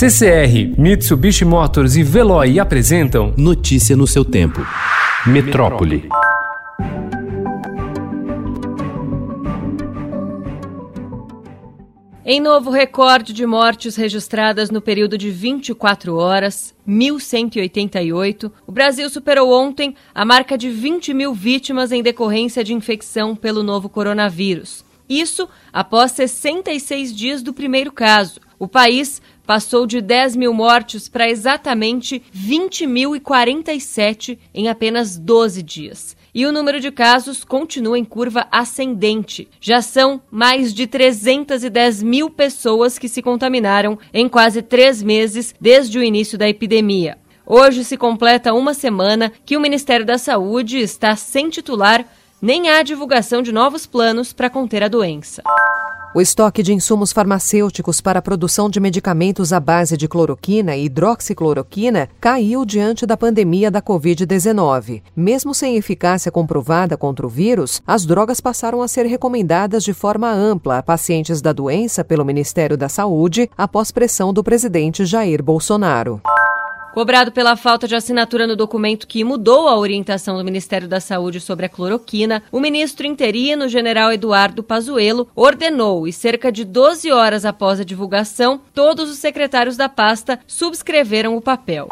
CCR, Mitsubishi Motors e Veloy apresentam Notícia no seu tempo. Metrópole. Em novo recorde de mortes registradas no período de 24 horas, 1.188, o Brasil superou ontem a marca de 20 mil vítimas em decorrência de infecção pelo novo coronavírus. Isso após 66 dias do primeiro caso. O país passou de 10 mil mortes para exatamente 20.047 em apenas 12 dias. E o número de casos continua em curva ascendente. Já são mais de 310 mil pessoas que se contaminaram em quase três meses desde o início da epidemia. Hoje se completa uma semana que o Ministério da Saúde está sem titular, nem há divulgação de novos planos para conter a doença. O estoque de insumos farmacêuticos para a produção de medicamentos à base de cloroquina e hidroxicloroquina caiu diante da pandemia da Covid-19. Mesmo sem eficácia comprovada contra o vírus, as drogas passaram a ser recomendadas de forma ampla a pacientes da doença pelo Ministério da Saúde após pressão do presidente Jair Bolsonaro. Cobrado pela falta de assinatura no documento que mudou a orientação do Ministério da Saúde sobre a cloroquina, o ministro interino, general Eduardo Pazuello, ordenou e cerca de 12 horas após a divulgação, todos os secretários da pasta subscreveram o papel.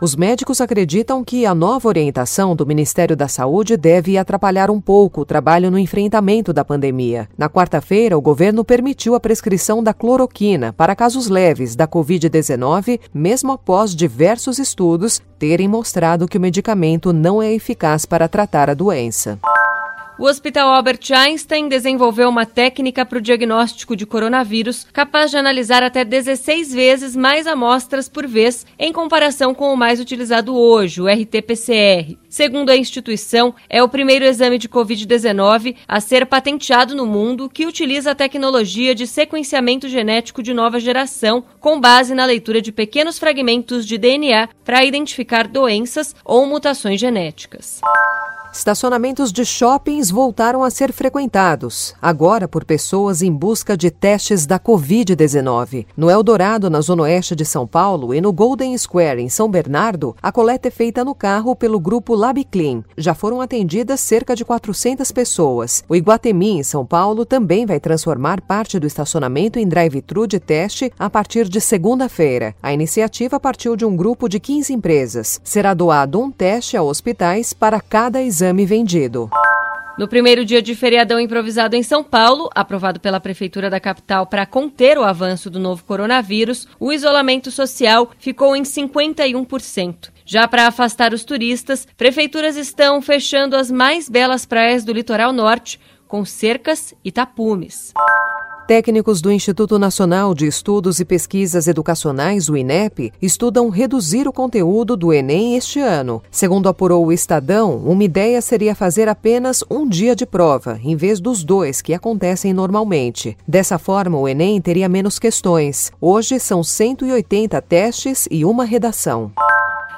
Os médicos acreditam que a nova orientação do Ministério da Saúde deve atrapalhar um pouco o trabalho no enfrentamento da pandemia. Na quarta-feira, o governo permitiu a prescrição da cloroquina para casos leves da Covid-19, mesmo após diversos estudos terem mostrado que o medicamento não é eficaz para tratar a doença. O Hospital Albert Einstein desenvolveu uma técnica para o diagnóstico de coronavírus capaz de analisar até 16 vezes mais amostras por vez em comparação com o mais utilizado hoje, o RT-PCR. Segundo a instituição, é o primeiro exame de Covid-19 a ser patenteado no mundo que utiliza a tecnologia de sequenciamento genético de nova geração, com base na leitura de pequenos fragmentos de DNA para identificar doenças ou mutações genéticas. Estacionamentos de shoppings voltaram a ser frequentados, agora por pessoas em busca de testes da Covid-19. No Eldorado, na zona oeste de São Paulo, e no Golden Square, em São Bernardo, a coleta é feita no carro pelo grupo LabClean. Já foram atendidas cerca de 400 pessoas. O Iguatemi, em São Paulo, também vai transformar parte do estacionamento em drive-thru de teste a partir de segunda-feira. A iniciativa partiu de um grupo de 15 empresas. Será doado um teste a hospitais para cada exame exame vendido. No primeiro dia de feriadão improvisado em São Paulo, aprovado pela Prefeitura da capital para conter o avanço do novo coronavírus, o isolamento social ficou em 51%. Já para afastar os turistas, prefeituras estão fechando as mais belas praias do litoral norte, com cercas e tapumes. Técnicos do Instituto Nacional de Estudos e Pesquisas Educacionais, o INEP, estudam reduzir o conteúdo do Enem este ano. Segundo apurou o Estadão, uma ideia seria fazer apenas um dia de prova, em vez dos dois que acontecem normalmente. Dessa forma, o Enem teria menos questões. Hoje são 180 testes e uma redação.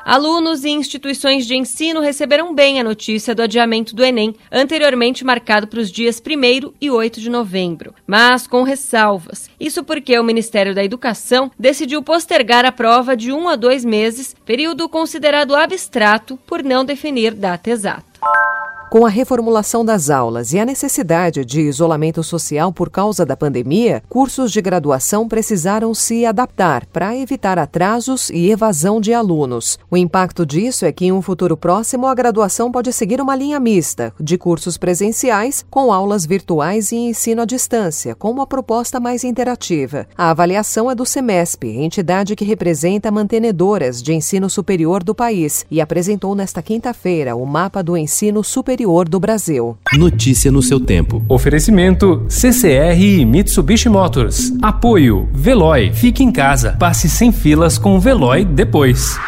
Alunos e instituições de ensino receberam bem a notícia do adiamento do Enem, anteriormente marcado para os dias 1 e 8 de novembro, mas com ressalvas. Isso porque o Ministério da Educação decidiu postergar a prova de um a dois meses, período considerado abstrato por não definir data exata. Com a reformulação das aulas e a necessidade de isolamento social por causa da pandemia, cursos de graduação precisaram se adaptar para evitar atrasos e evasão de alunos. O impacto disso é que em um futuro próximo a graduação pode seguir uma linha mista de cursos presenciais com aulas virtuais e ensino à distância, com uma proposta mais interativa. A avaliação é do Semesp, entidade que representa mantenedoras de ensino superior do país, e apresentou nesta quinta-feira o mapa do ensino superior superior do Brasil. Notícia no seu tempo. Oferecimento CCR e Mitsubishi Motors. Apoio Veloy. Fique em casa. Passe sem filas com o Veloy depois.